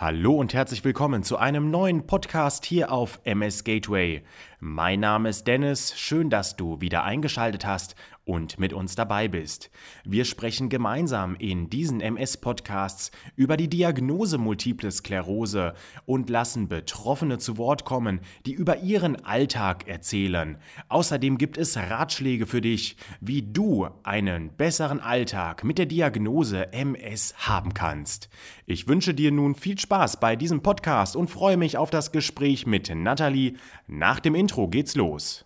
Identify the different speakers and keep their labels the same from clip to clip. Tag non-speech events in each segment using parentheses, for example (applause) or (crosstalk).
Speaker 1: Hallo und herzlich willkommen zu einem neuen Podcast hier auf MS Gateway. Mein Name ist Dennis, schön, dass du wieder eingeschaltet hast und mit uns dabei bist. Wir sprechen gemeinsam in diesen MS-Podcasts über die Diagnose Multiple Sklerose und lassen Betroffene zu Wort kommen, die über ihren Alltag erzählen. Außerdem gibt es Ratschläge für dich, wie du einen besseren Alltag mit der Diagnose MS haben kannst. Ich wünsche dir nun viel Spaß bei diesem Podcast und freue mich auf das Gespräch mit Nathalie. Nach dem Intro geht's los.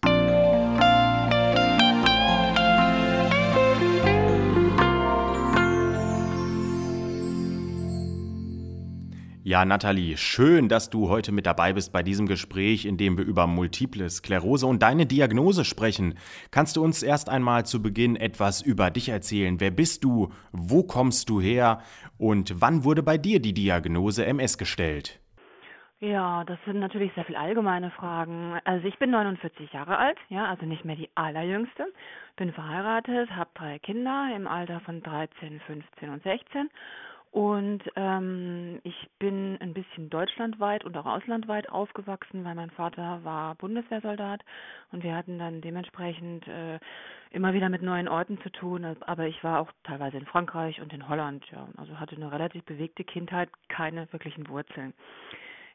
Speaker 1: Ja, Nathalie, schön, dass du heute mit dabei bist bei diesem Gespräch, in dem wir über Multiple Sklerose und deine Diagnose sprechen. Kannst du uns erst einmal zu Beginn etwas über dich erzählen? Wer bist du? Wo kommst du her? Und wann wurde bei dir die Diagnose MS gestellt?
Speaker 2: Ja, das sind natürlich sehr viel allgemeine Fragen. Also ich bin 49 Jahre alt, ja, also nicht mehr die allerjüngste. Bin verheiratet, habe drei Kinder im Alter von 13, 15 und 16 und ähm, ich bin ein bisschen deutschlandweit und auch auslandweit aufgewachsen, weil mein Vater war Bundeswehrsoldat und wir hatten dann dementsprechend äh, immer wieder mit neuen Orten zu tun. Aber ich war auch teilweise in Frankreich und in Holland, ja. Also hatte eine relativ bewegte Kindheit, keine wirklichen Wurzeln.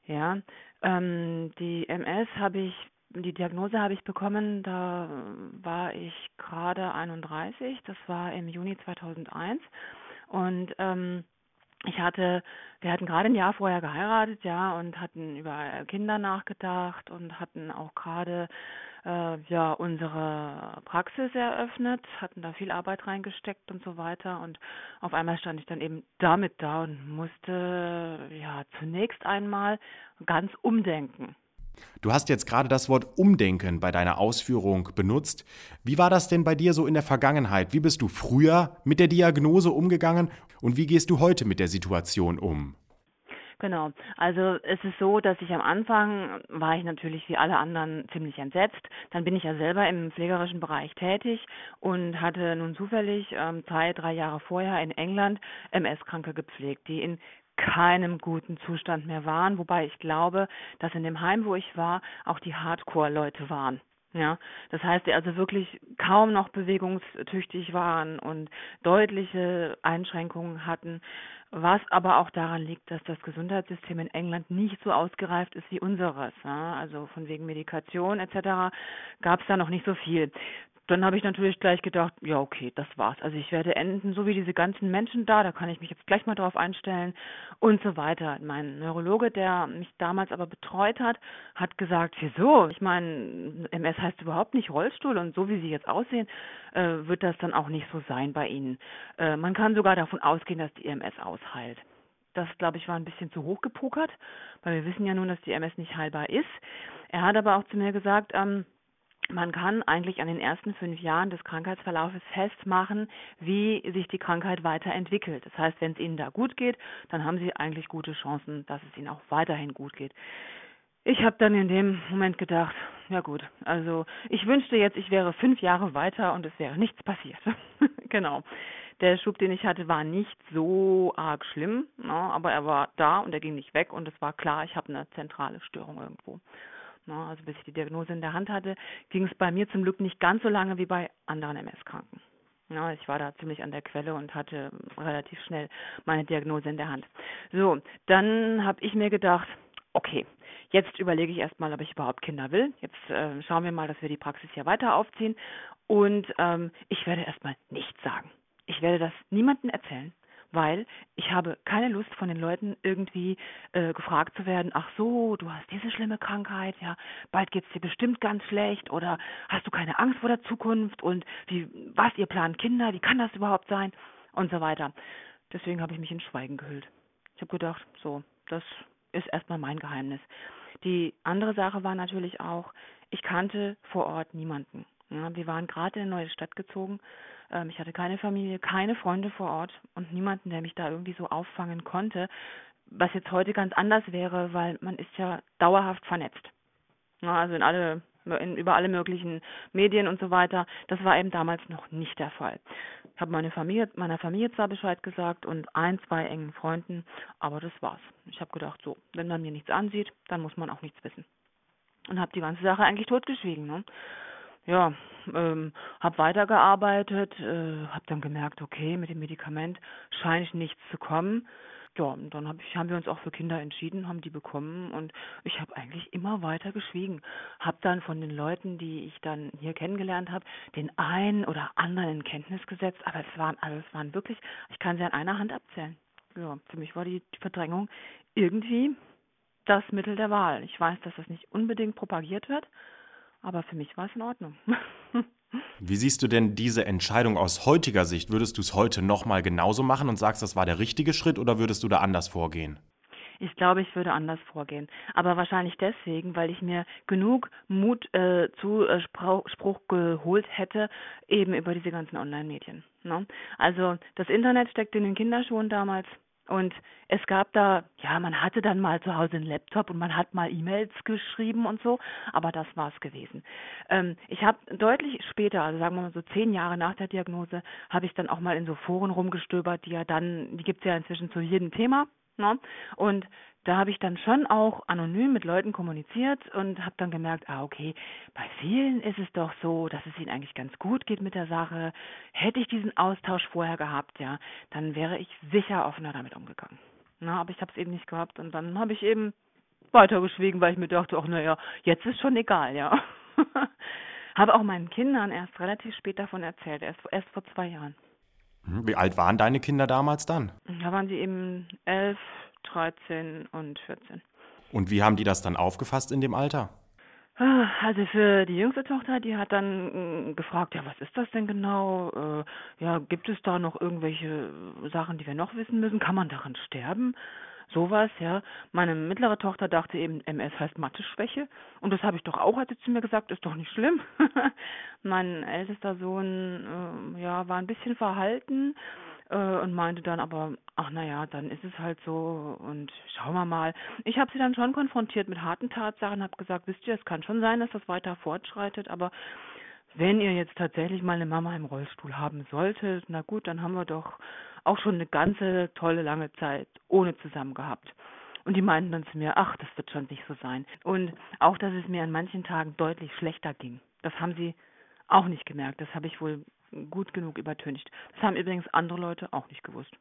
Speaker 2: Ja, ähm, die MS habe ich, die Diagnose habe ich bekommen, da war ich gerade 31, das war im Juni 2001 und ähm, ich hatte, wir hatten gerade ein Jahr vorher geheiratet, ja, und hatten über Kinder nachgedacht und hatten auch gerade äh, ja unsere Praxis eröffnet, hatten da viel Arbeit reingesteckt und so weiter und auf einmal stand ich dann eben damit da und musste ja zunächst einmal ganz umdenken.
Speaker 1: Du hast jetzt gerade das Wort Umdenken bei deiner Ausführung benutzt. Wie war das denn bei dir so in der Vergangenheit? Wie bist du früher mit der Diagnose umgegangen und wie gehst du heute mit der Situation um?
Speaker 2: Genau. Also es ist so, dass ich am Anfang war ich natürlich wie alle anderen ziemlich entsetzt. Dann bin ich ja selber im pflegerischen Bereich tätig und hatte nun zufällig ähm, zwei, drei Jahre vorher in England MS-Kranke gepflegt, die in keinem guten Zustand mehr waren, wobei ich glaube, dass in dem Heim, wo ich war, auch die Hardcore-Leute waren. Ja, das heißt, die also wirklich kaum noch bewegungstüchtig waren und deutliche Einschränkungen hatten, was aber auch daran liegt, dass das Gesundheitssystem in England nicht so ausgereift ist wie unseres. Also von wegen Medikation etc. gab es da noch nicht so viel dann habe ich natürlich gleich gedacht, ja, okay, das war's. Also ich werde enden, so wie diese ganzen Menschen da, da kann ich mich jetzt gleich mal drauf einstellen und so weiter. Mein Neurologe, der mich damals aber betreut hat, hat gesagt, wieso? Ich meine, MS heißt überhaupt nicht Rollstuhl und so wie Sie jetzt aussehen, äh, wird das dann auch nicht so sein bei Ihnen. Äh, man kann sogar davon ausgehen, dass die MS ausheilt. Das, glaube ich, war ein bisschen zu hoch gepokert, weil wir wissen ja nun, dass die MS nicht heilbar ist. Er hat aber auch zu mir gesagt, ähm, man kann eigentlich an den ersten fünf Jahren des Krankheitsverlaufes festmachen, wie sich die Krankheit weiterentwickelt. Das heißt, wenn es Ihnen da gut geht, dann haben Sie eigentlich gute Chancen, dass es Ihnen auch weiterhin gut geht. Ich habe dann in dem Moment gedacht, ja gut, also ich wünschte jetzt, ich wäre fünf Jahre weiter und es wäre nichts passiert. (laughs) genau. Der Schub, den ich hatte, war nicht so arg schlimm, ne, aber er war da und er ging nicht weg und es war klar, ich habe eine zentrale Störung irgendwo. Ne? Also bis ich die Diagnose in der Hand hatte, ging es bei mir zum Glück nicht ganz so lange wie bei anderen MS-Kranken. Ja, ich war da ziemlich an der Quelle und hatte relativ schnell meine Diagnose in der Hand. So, dann habe ich mir gedacht, okay, jetzt überlege ich erstmal, ob ich überhaupt Kinder will. Jetzt äh, schauen wir mal, dass wir die Praxis hier weiter aufziehen. Und ähm, ich werde erstmal nichts sagen. Ich werde das niemandem erzählen weil ich habe keine Lust von den Leuten irgendwie äh, gefragt zu werden, ach so, du hast diese schlimme Krankheit, ja, bald geht's dir bestimmt ganz schlecht oder hast du keine Angst vor der Zukunft und wie was ihr plant Kinder, wie kann das überhaupt sein und so weiter. Deswegen habe ich mich in Schweigen gehüllt. Ich habe gedacht, so, das ist erstmal mein Geheimnis. Die andere Sache war natürlich auch, ich kannte vor Ort niemanden. Ja, wir waren gerade in eine neue Stadt gezogen ähm, ich hatte keine Familie, keine Freunde vor Ort und niemanden, der mich da irgendwie so auffangen konnte, was jetzt heute ganz anders wäre, weil man ist ja dauerhaft vernetzt. Ja, also in alle in, über alle möglichen Medien und so weiter. Das war eben damals noch nicht der Fall. Ich habe meine Familie, meiner Familie zwar Bescheid gesagt und ein, zwei engen Freunden, aber das war's. Ich habe gedacht, so, wenn man mir nichts ansieht, dann muss man auch nichts wissen. Und habe die ganze Sache eigentlich totgeschwiegen. Ne? Ja, ähm, habe weitergearbeitet, äh, habe dann gemerkt, okay, mit dem Medikament scheint nichts zu kommen ja, und dann hab ich, haben wir uns auch für Kinder entschieden, haben die bekommen und ich habe eigentlich immer weiter geschwiegen. Habe dann von den Leuten, die ich dann hier kennengelernt habe, den einen oder anderen in Kenntnis gesetzt, aber es waren alles waren wirklich, ich kann sie an einer Hand abzählen. Ja, für mich war die Verdrängung irgendwie das Mittel der Wahl. Ich weiß, dass das nicht unbedingt propagiert wird, aber für mich war es in Ordnung. (laughs)
Speaker 1: Wie siehst du denn diese Entscheidung aus heutiger Sicht? Würdest du es heute nochmal genauso machen und sagst, das war der richtige Schritt oder würdest du da anders vorgehen?
Speaker 2: Ich glaube, ich würde anders vorgehen. Aber wahrscheinlich deswegen, weil ich mir genug Mut äh, zu äh, Spruch geholt hätte, eben über diese ganzen Online-Medien. Ne? Also das Internet steckt in den Kinderschuhen damals. Und es gab da, ja, man hatte dann mal zu Hause einen Laptop und man hat mal E-Mails geschrieben und so, aber das war es gewesen. Ähm, ich habe deutlich später, also sagen wir mal so zehn Jahre nach der Diagnose, habe ich dann auch mal in so Foren rumgestöbert, die ja dann, die gibt es ja inzwischen zu jedem Thema. Ne? Und da habe ich dann schon auch anonym mit Leuten kommuniziert und habe dann gemerkt, ah okay, bei vielen ist es doch so, dass es ihnen eigentlich ganz gut geht mit der Sache. Hätte ich diesen Austausch vorher gehabt, ja, dann wäre ich sicher offener damit umgegangen. Na, aber ich habe es eben nicht gehabt und dann habe ich eben weitergeschwiegen, weil ich mir dachte, ach naja, jetzt ist schon egal, ja. (laughs) habe auch meinen Kindern erst relativ spät davon erzählt, erst, erst vor zwei Jahren.
Speaker 1: Hm, wie alt waren deine Kinder damals dann?
Speaker 2: Da waren sie eben elf, 13 und 14.
Speaker 1: Und wie haben die das dann aufgefasst in dem Alter?
Speaker 2: Ah, also für die jüngste Tochter, die hat dann mm, gefragt, ja, was ist das denn genau? Äh, ja, gibt es da noch irgendwelche Sachen, die wir noch wissen müssen? Kann man daran sterben? Sowas, ja. Meine mittlere Tochter dachte eben, MS heißt Mathe-Schwäche. Und das habe ich doch auch, hat sie zu mir gesagt, ist doch nicht schlimm. (laughs) mein ältester Sohn, äh, ja, war ein bisschen verhalten äh, und meinte dann aber, ach naja, dann ist es halt so und schauen wir mal. Ich habe sie dann schon konfrontiert mit harten Tatsachen, habe gesagt, wisst ihr, es kann schon sein, dass das weiter fortschreitet, aber wenn ihr jetzt tatsächlich mal eine Mama im Rollstuhl haben solltet, na gut, dann haben wir doch auch schon eine ganze tolle lange Zeit ohne zusammen gehabt. Und die meinten dann zu mir, ach, das wird schon nicht so sein. Und auch, dass es mir an manchen Tagen deutlich schlechter ging. Das haben sie auch nicht gemerkt. Das habe ich wohl gut genug übertüncht. Das haben übrigens andere Leute auch nicht gewusst.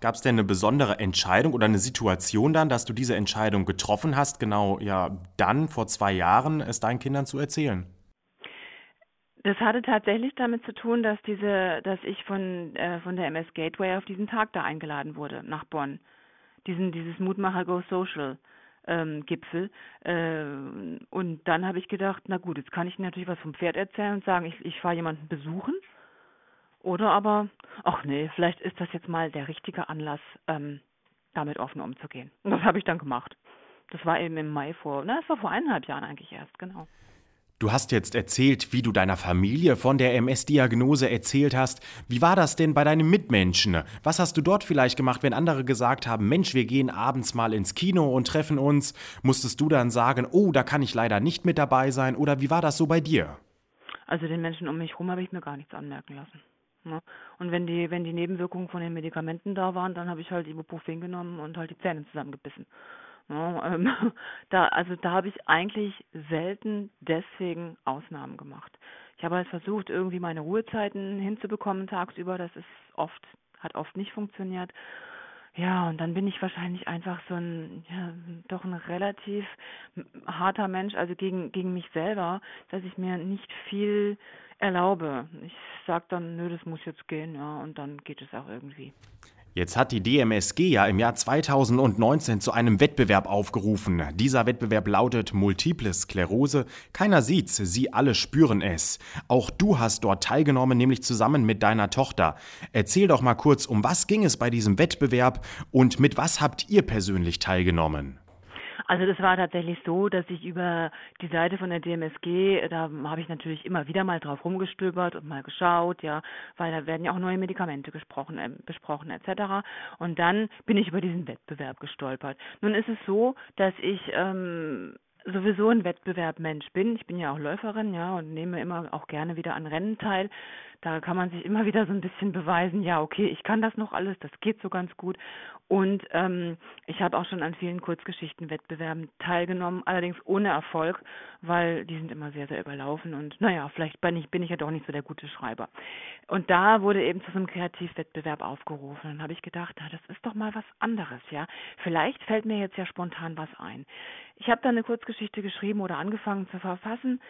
Speaker 1: Gab es denn eine besondere Entscheidung oder eine Situation dann, dass du diese Entscheidung getroffen hast, genau ja dann vor zwei Jahren es deinen Kindern zu erzählen?
Speaker 2: Das hatte tatsächlich damit zu tun, dass diese, dass ich von äh, von der MS Gateway auf diesen Tag da eingeladen wurde nach Bonn, diesen dieses Mutmacher Go Social ähm, Gipfel. Äh, und dann habe ich gedacht, na gut, jetzt kann ich natürlich was vom Pferd erzählen und sagen, ich, ich fahre jemanden besuchen oder aber, ach nee, vielleicht ist das jetzt mal der richtige Anlass, ähm, damit offen umzugehen. Und das habe ich dann gemacht. Das war eben im Mai vor, na, das war vor eineinhalb Jahren eigentlich erst, genau.
Speaker 1: Du hast jetzt erzählt, wie du deiner Familie von der MS-Diagnose erzählt hast. Wie war das denn bei deinen Mitmenschen? Was hast du dort vielleicht gemacht, wenn andere gesagt haben, Mensch, wir gehen abends mal ins Kino und treffen uns? Musstest du dann sagen, oh, da kann ich leider nicht mit dabei sein? Oder wie war das so bei dir?
Speaker 2: Also den Menschen um mich herum habe ich mir gar nichts anmerken lassen. Ne? Und wenn die, wenn die Nebenwirkungen von den Medikamenten da waren, dann habe ich halt Ibuprofen genommen und halt die Zähne zusammengebissen. Ne? Ähm, (laughs) da, also da habe ich eigentlich selten deswegen Ausnahmen gemacht. Ich habe halt versucht, irgendwie meine Ruhezeiten hinzubekommen tagsüber. Das ist oft, hat oft nicht funktioniert. Ja, und dann bin ich wahrscheinlich einfach so ein, ja, doch ein relativ harter Mensch, also gegen, gegen mich selber, dass ich mir nicht viel erlaube. Ich sage dann, nö, das muss jetzt gehen, ja, und dann geht es auch irgendwie.
Speaker 1: Jetzt hat die DMSG ja im Jahr 2019 zu einem Wettbewerb aufgerufen. Dieser Wettbewerb lautet Multiple Sklerose. Keiner sieht's, sie alle spüren es. Auch du hast dort teilgenommen, nämlich zusammen mit deiner Tochter. Erzähl doch mal kurz, um was ging es bei diesem Wettbewerb und mit was habt ihr persönlich teilgenommen?
Speaker 2: Also das war tatsächlich so, dass ich über die Seite von der DMSG, da habe ich natürlich immer wieder mal drauf rumgestöbert und mal geschaut, ja, weil da werden ja auch neue Medikamente gesprochen, äh, besprochen etc. Und dann bin ich über diesen Wettbewerb gestolpert. Nun ist es so, dass ich ähm, sowieso ein Wettbewerbmensch bin. Ich bin ja auch Läuferin, ja, und nehme immer auch gerne wieder an Rennen teil. Da kann man sich immer wieder so ein bisschen beweisen, ja, okay, ich kann das noch alles, das geht so ganz gut. Und ähm, ich habe auch schon an vielen Kurzgeschichtenwettbewerben teilgenommen, allerdings ohne Erfolg, weil die sind immer sehr, sehr überlaufen und naja, vielleicht bin ich, bin ich ja doch nicht so der gute Schreiber. Und da wurde eben zu so einem Kreativwettbewerb aufgerufen. Dann habe ich gedacht, na, das ist doch mal was anderes, ja. Vielleicht fällt mir jetzt ja spontan was ein. Ich habe da eine Kurzgeschichte geschrieben oder angefangen zu verfassen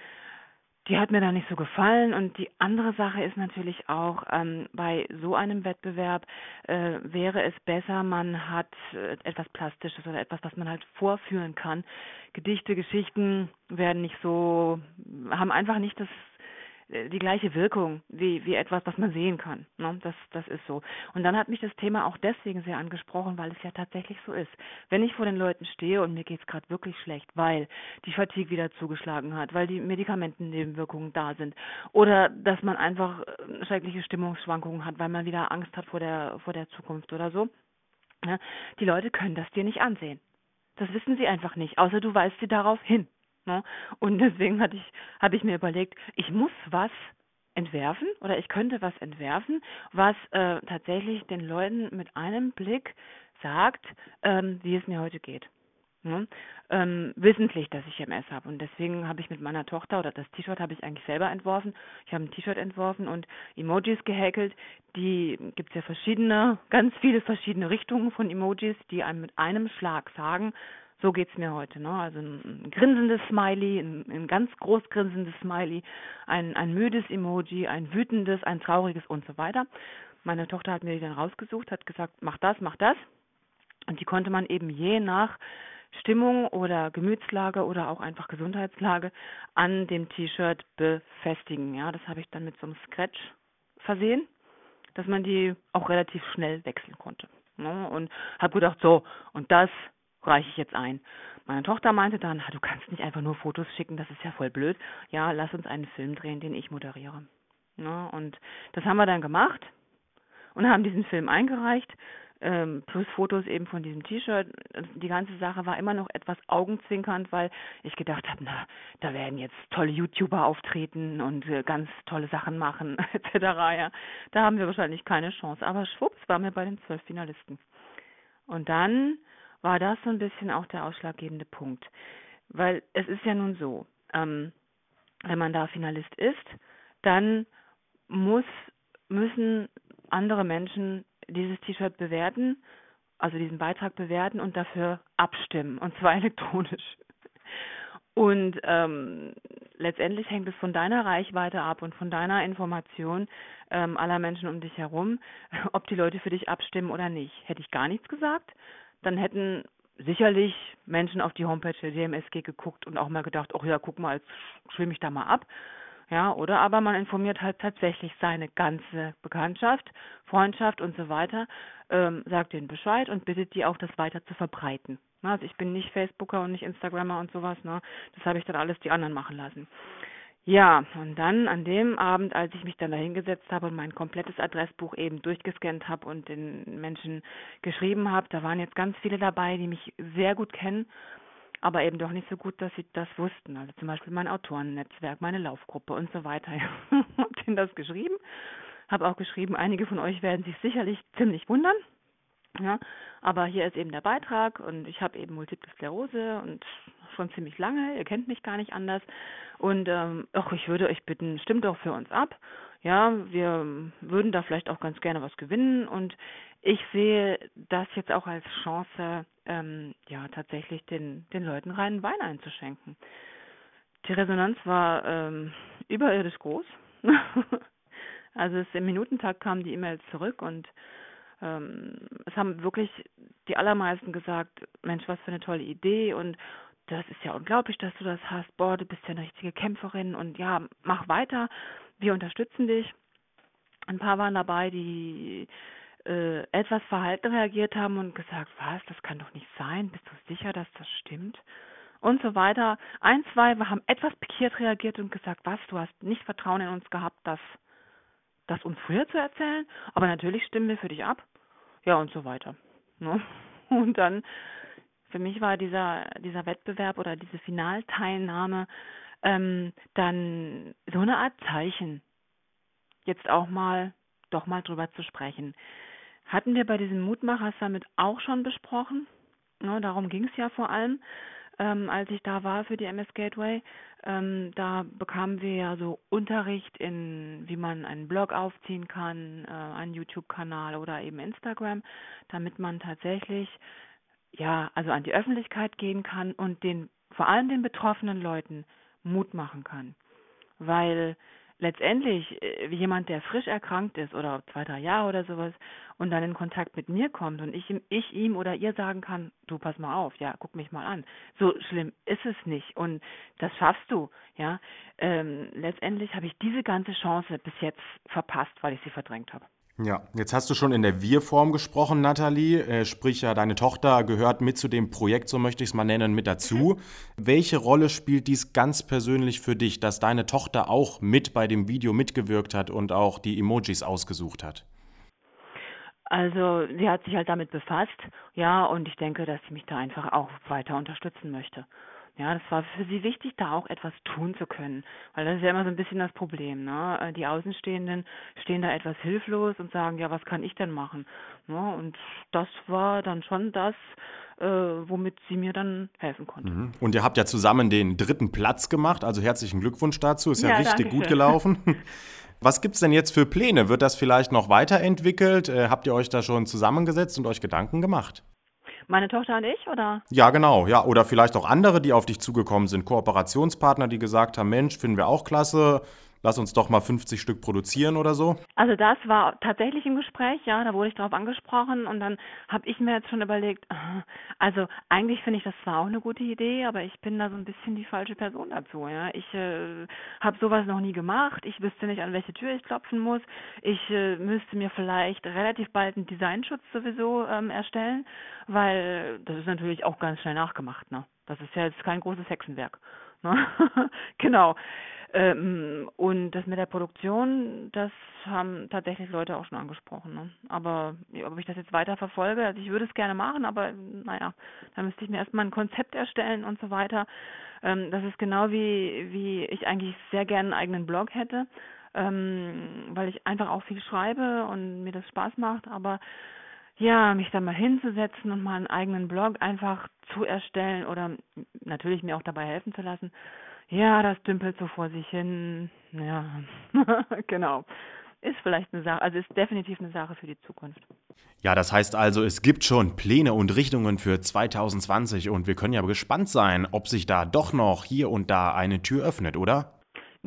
Speaker 2: die hat mir da nicht so gefallen. Und die andere Sache ist natürlich auch, ähm, bei so einem Wettbewerb äh, wäre es besser, man hat äh, etwas Plastisches oder etwas, was man halt vorführen kann. Gedichte, Geschichten werden nicht so, haben einfach nicht das die gleiche Wirkung wie, wie etwas, was man sehen kann. Ne? Das, das ist so. Und dann hat mich das Thema auch deswegen sehr angesprochen, weil es ja tatsächlich so ist. Wenn ich vor den Leuten stehe und mir geht es gerade wirklich schlecht, weil die Fatigue wieder zugeschlagen hat, weil die Medikamentennebenwirkungen da sind oder dass man einfach äh, schreckliche Stimmungsschwankungen hat, weil man wieder Angst hat vor der, vor der Zukunft oder so. Ne? Die Leute können das dir nicht ansehen. Das wissen sie einfach nicht, außer du weist sie darauf hin. Ne? Und deswegen hatte ich, habe ich mir überlegt, ich muss was entwerfen oder ich könnte was entwerfen, was äh, tatsächlich den Leuten mit einem Blick sagt, ähm, wie es mir heute geht. Ne? Ähm, wissentlich, dass ich MS habe. Und deswegen habe ich mit meiner Tochter, oder das T-Shirt habe ich eigentlich selber entworfen. Ich habe ein T-Shirt entworfen und Emojis gehäkelt. Die gibt es ja verschiedene, ganz viele verschiedene Richtungen von Emojis, die einem mit einem Schlag sagen, so geht's mir heute. Ne? Also ein, grinsendes Smiley, ein, ein, ganz groß grinsendes Smiley, ein, ein müdes Emoji, ein wütendes, ein trauriges und so weiter. Meine Tochter hat mir die dann rausgesucht, hat gesagt, mach das, mach das. Und die konnte man eben je nach Stimmung oder Gemütslage oder auch einfach Gesundheitslage an dem T-Shirt befestigen. Ja, das habe ich dann mit so einem Scratch versehen, dass man die auch relativ schnell wechseln konnte. Ne? Und habe gedacht, so, und das reiche ich jetzt ein. Meine Tochter meinte dann, du kannst nicht einfach nur Fotos schicken, das ist ja voll blöd. Ja, lass uns einen Film drehen, den ich moderiere. Ja, und das haben wir dann gemacht und haben diesen Film eingereicht, ähm, plus Fotos eben von diesem T-Shirt. Die ganze Sache war immer noch etwas augenzwinkernd, weil ich gedacht habe, na, da werden jetzt tolle YouTuber auftreten und äh, ganz tolle Sachen machen, (laughs) etc. Ja, da haben wir wahrscheinlich keine Chance. Aber schwupps waren wir bei den zwölf Finalisten. Und dann war das so ein bisschen auch der ausschlaggebende Punkt. Weil es ist ja nun so, ähm, wenn man da Finalist ist, dann muss, müssen andere Menschen dieses T-Shirt bewerten, also diesen Beitrag bewerten und dafür abstimmen, und zwar (laughs) elektronisch. Und ähm, letztendlich hängt es von deiner Reichweite ab und von deiner Information ähm, aller Menschen um dich herum, ob die Leute für dich abstimmen oder nicht. Hätte ich gar nichts gesagt, dann hätten sicherlich Menschen auf die Homepage der DMSG geguckt und auch mal gedacht, ach ja, guck mal, jetzt schwimme ich da mal ab. Ja, oder aber man informiert halt tatsächlich seine ganze Bekanntschaft, Freundschaft und so weiter, ähm, sagt denen Bescheid und bittet die auch, das weiter zu verbreiten. Also ich bin nicht Facebooker und nicht Instagrammer und sowas, ne? Das habe ich dann alles die anderen machen lassen. Ja, und dann an dem Abend, als ich mich dann da hingesetzt habe und mein komplettes Adressbuch eben durchgescannt habe und den Menschen geschrieben habe, da waren jetzt ganz viele dabei, die mich sehr gut kennen, aber eben doch nicht so gut, dass sie das wussten. Also zum Beispiel mein Autorennetzwerk, meine Laufgruppe und so weiter. (laughs) habe denen das geschrieben, habe auch geschrieben, einige von euch werden sich sicherlich ziemlich wundern. Ja, aber hier ist eben der Beitrag und ich habe eben Multiple Sklerose und schon ziemlich lange, ihr kennt mich gar nicht anders. Und ähm, ach, ich würde euch bitten, stimmt doch für uns ab. Ja, wir würden da vielleicht auch ganz gerne was gewinnen und ich sehe das jetzt auch als Chance, ähm, ja, tatsächlich den, den Leuten reinen Wein einzuschenken. Die Resonanz war ähm, überirdisch groß. (laughs) also es, im Minutentag kamen die E-Mails zurück und ähm, es haben wirklich die allermeisten gesagt, Mensch, was für eine tolle Idee und das ist ja unglaublich, dass du das hast. Boah, du bist ja eine richtige Kämpferin und ja, mach weiter. Wir unterstützen dich. Ein paar waren dabei, die äh, etwas verhalten reagiert haben und gesagt, was, das kann doch nicht sein. Bist du sicher, dass das stimmt? Und so weiter. Ein, zwei haben etwas pikiert reagiert und gesagt, was, du hast nicht Vertrauen in uns gehabt, das, das uns früher zu erzählen. Aber natürlich stimmen wir für dich ab. Ja, und so weiter. Ne? (laughs) Und dann für mich war dieser, dieser Wettbewerb oder diese Finalteilnahme ähm, dann so eine Art Zeichen, jetzt auch mal, doch mal drüber zu sprechen. Hatten wir bei diesem Mutmacher-Summit auch schon besprochen. Ne, darum ging es ja vor allem, ähm, als ich da war für die MS Gateway. Ähm, da bekamen wir ja so Unterricht in, wie man einen Blog aufziehen kann, äh, einen YouTube-Kanal oder eben Instagram, damit man tatsächlich ja, also an die Öffentlichkeit gehen kann und den vor allem den betroffenen Leuten Mut machen kann. Weil letztendlich äh, jemand, der frisch erkrankt ist oder zwei, drei Jahre oder sowas und dann in Kontakt mit mir kommt und ich, ich ihm oder ihr sagen kann, du pass mal auf, ja, guck mich mal an. So schlimm ist es nicht und das schaffst du, ja. Ähm, letztendlich habe ich diese ganze Chance bis jetzt verpasst, weil ich sie verdrängt habe.
Speaker 1: Ja, jetzt hast du schon in der Wir-Form gesprochen, Nathalie. Äh, sprich ja, deine Tochter gehört mit zu dem Projekt, so möchte ich es mal nennen, mit dazu. Welche Rolle spielt dies ganz persönlich für dich, dass deine Tochter auch mit bei dem Video mitgewirkt hat und auch die Emojis ausgesucht hat?
Speaker 2: Also sie hat sich halt damit befasst, ja, und ich denke, dass sie mich da einfach auch weiter unterstützen möchte. Ja, das war für sie wichtig, da auch etwas tun zu können, weil das ist ja immer so ein bisschen das Problem. Ne? Äh, die Außenstehenden stehen da etwas hilflos und sagen, ja, was kann ich denn machen? Ne? Und das war dann schon das, äh, womit sie mir dann helfen konnte. Mhm.
Speaker 1: Und ihr habt ja zusammen den dritten Platz gemacht, also herzlichen Glückwunsch dazu, ist ja, ja richtig gut gelaufen. (laughs) Was gibt es denn jetzt für Pläne? Wird das vielleicht noch weiterentwickelt? Äh, habt ihr euch da schon zusammengesetzt und euch Gedanken gemacht?
Speaker 2: Meine Tochter und ich, oder?
Speaker 1: Ja, genau, ja. Oder vielleicht auch andere, die auf dich zugekommen sind, Kooperationspartner, die gesagt haben, Mensch, finden wir auch klasse, lass uns doch mal 50 Stück produzieren oder so?
Speaker 2: Also das war tatsächlich im Gespräch, ja, da wurde ich darauf angesprochen und dann habe ich mir jetzt schon überlegt, also eigentlich finde ich das zwar auch eine gute Idee, aber ich bin da so ein bisschen die falsche Person dazu, ja. Ich äh, habe sowas noch nie gemacht, ich wüsste nicht, an welche Tür ich klopfen muss. Ich äh, müsste mir vielleicht relativ bald einen Designschutz sowieso ähm, erstellen, weil das ist natürlich auch ganz schnell nachgemacht, ne? Das ist ja jetzt kein großes Hexenwerk. Ne? (laughs) genau. Ähm, und das mit der Produktion, das haben tatsächlich Leute auch schon angesprochen. Ne? Aber ob ich das jetzt weiter verfolge, also ich würde es gerne machen, aber naja, da müsste ich mir erstmal ein Konzept erstellen und so weiter. Ähm, das ist genau wie, wie ich eigentlich sehr gerne einen eigenen Blog hätte, ähm, weil ich einfach auch viel schreibe und mir das Spaß macht, aber ja, mich da mal hinzusetzen und mal einen eigenen Blog einfach zu erstellen oder natürlich mir auch dabei helfen zu lassen, ja, das dümpelt so vor sich hin. Ja, (laughs) genau. Ist vielleicht eine Sache, also ist definitiv eine Sache für die Zukunft.
Speaker 1: Ja, das heißt also, es gibt schon Pläne und Richtungen für 2020 und wir können ja gespannt sein, ob sich da doch noch hier und da eine Tür öffnet, oder?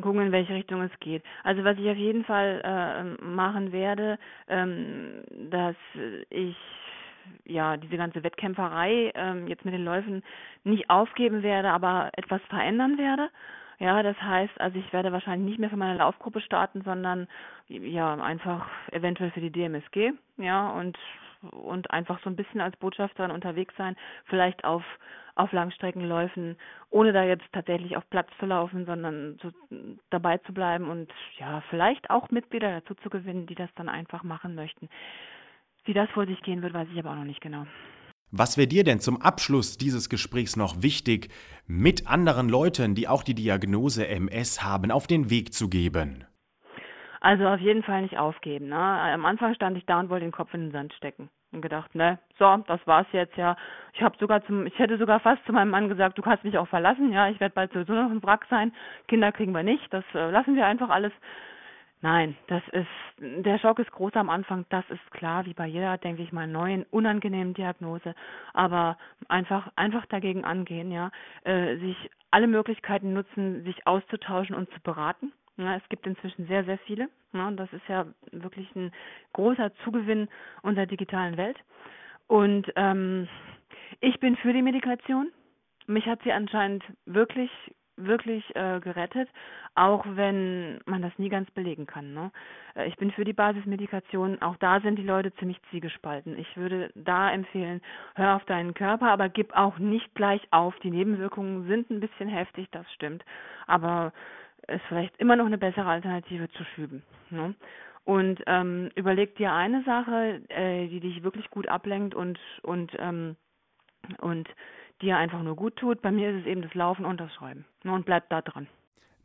Speaker 2: gucken, in welche Richtung es geht. Also was ich auf jeden Fall äh, machen werde, ähm, dass ich ja diese ganze Wettkämpferei ähm, jetzt mit den Läufen nicht aufgeben werde, aber etwas verändern werde. Ja, das heißt, also ich werde wahrscheinlich nicht mehr für meine Laufgruppe starten, sondern ja einfach eventuell für die DMSG, ja und und einfach so ein bisschen als Botschafterin unterwegs sein, vielleicht auf auf Langstreckenläufen, ohne da jetzt tatsächlich auf Platz zu laufen, sondern zu, dabei zu bleiben und ja, vielleicht auch Mitglieder dazu zu gewinnen, die das dann einfach machen möchten. Wie das vor sich gehen wird, weiß ich aber auch noch nicht genau.
Speaker 1: Was wäre dir denn zum Abschluss dieses Gesprächs noch wichtig, mit anderen Leuten, die auch die Diagnose MS haben, auf den Weg zu geben?
Speaker 2: Also auf jeden Fall nicht aufgeben. Ne? Am Anfang stand ich da und wollte den Kopf in den Sand stecken und gedacht, ne, so, das war's jetzt ja. Ich habe sogar zum, ich hätte sogar fast zu meinem Mann gesagt, du kannst mich auch verlassen, ja, ich werde bald sowieso noch ein Wrack sein. Kinder kriegen wir nicht, das äh, lassen wir einfach alles. Nein, das ist, der Schock ist groß am Anfang, das ist klar, wie bei jeder, denke ich mal, neuen, unangenehmen Diagnose. Aber einfach, einfach dagegen angehen, ja, äh, sich alle Möglichkeiten nutzen, sich auszutauschen und zu beraten. Ja, es gibt inzwischen sehr, sehr viele. Ja, das ist ja wirklich ein großer Zugewinn unserer digitalen Welt. Und ähm, ich bin für die Medikation. Mich hat sie anscheinend wirklich wirklich äh, gerettet, auch wenn man das nie ganz belegen kann. Ne? Äh, ich bin für die Basismedikation. Auch da sind die Leute ziemlich ziegespalten. Ich würde da empfehlen, hör auf deinen Körper, aber gib auch nicht gleich auf. Die Nebenwirkungen sind ein bisschen heftig, das stimmt. Aber ist vielleicht immer noch eine bessere Alternative zu schüben. Ne? Und ähm, überleg dir eine Sache, äh, die dich wirklich gut ablenkt und und ähm, und dir einfach nur gut tut. Bei mir ist es eben das Laufen und das Schreiben. Und bleib da dran.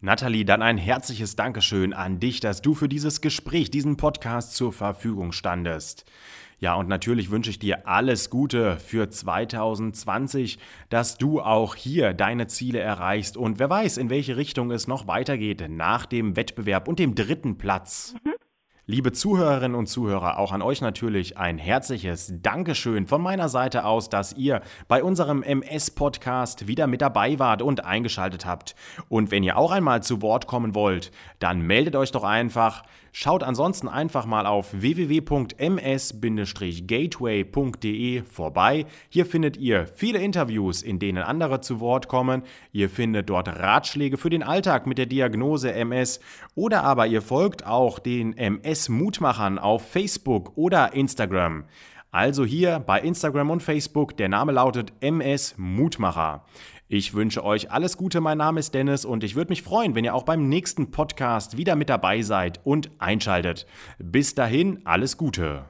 Speaker 1: Nathalie, dann ein herzliches Dankeschön an dich, dass du für dieses Gespräch, diesen Podcast zur Verfügung standest. Ja, und natürlich wünsche ich dir alles Gute für 2020, dass du auch hier deine Ziele erreichst und wer weiß, in welche Richtung es noch weitergeht nach dem Wettbewerb und dem dritten Platz. Mhm. Liebe Zuhörerinnen und Zuhörer, auch an euch natürlich ein herzliches Dankeschön von meiner Seite aus, dass ihr bei unserem MS-Podcast wieder mit dabei wart und eingeschaltet habt. Und wenn ihr auch einmal zu Wort kommen wollt, dann meldet euch doch einfach. Schaut ansonsten einfach mal auf www.ms-gateway.de vorbei. Hier findet ihr viele Interviews, in denen andere zu Wort kommen. Ihr findet dort Ratschläge für den Alltag mit der Diagnose MS oder aber ihr folgt auch den MS-Mutmachern auf Facebook oder Instagram. Also hier bei Instagram und Facebook, der Name lautet MS Mutmacher. Ich wünsche euch alles Gute, mein Name ist Dennis und ich würde mich freuen, wenn ihr auch beim nächsten Podcast wieder mit dabei seid und einschaltet. Bis dahin, alles Gute.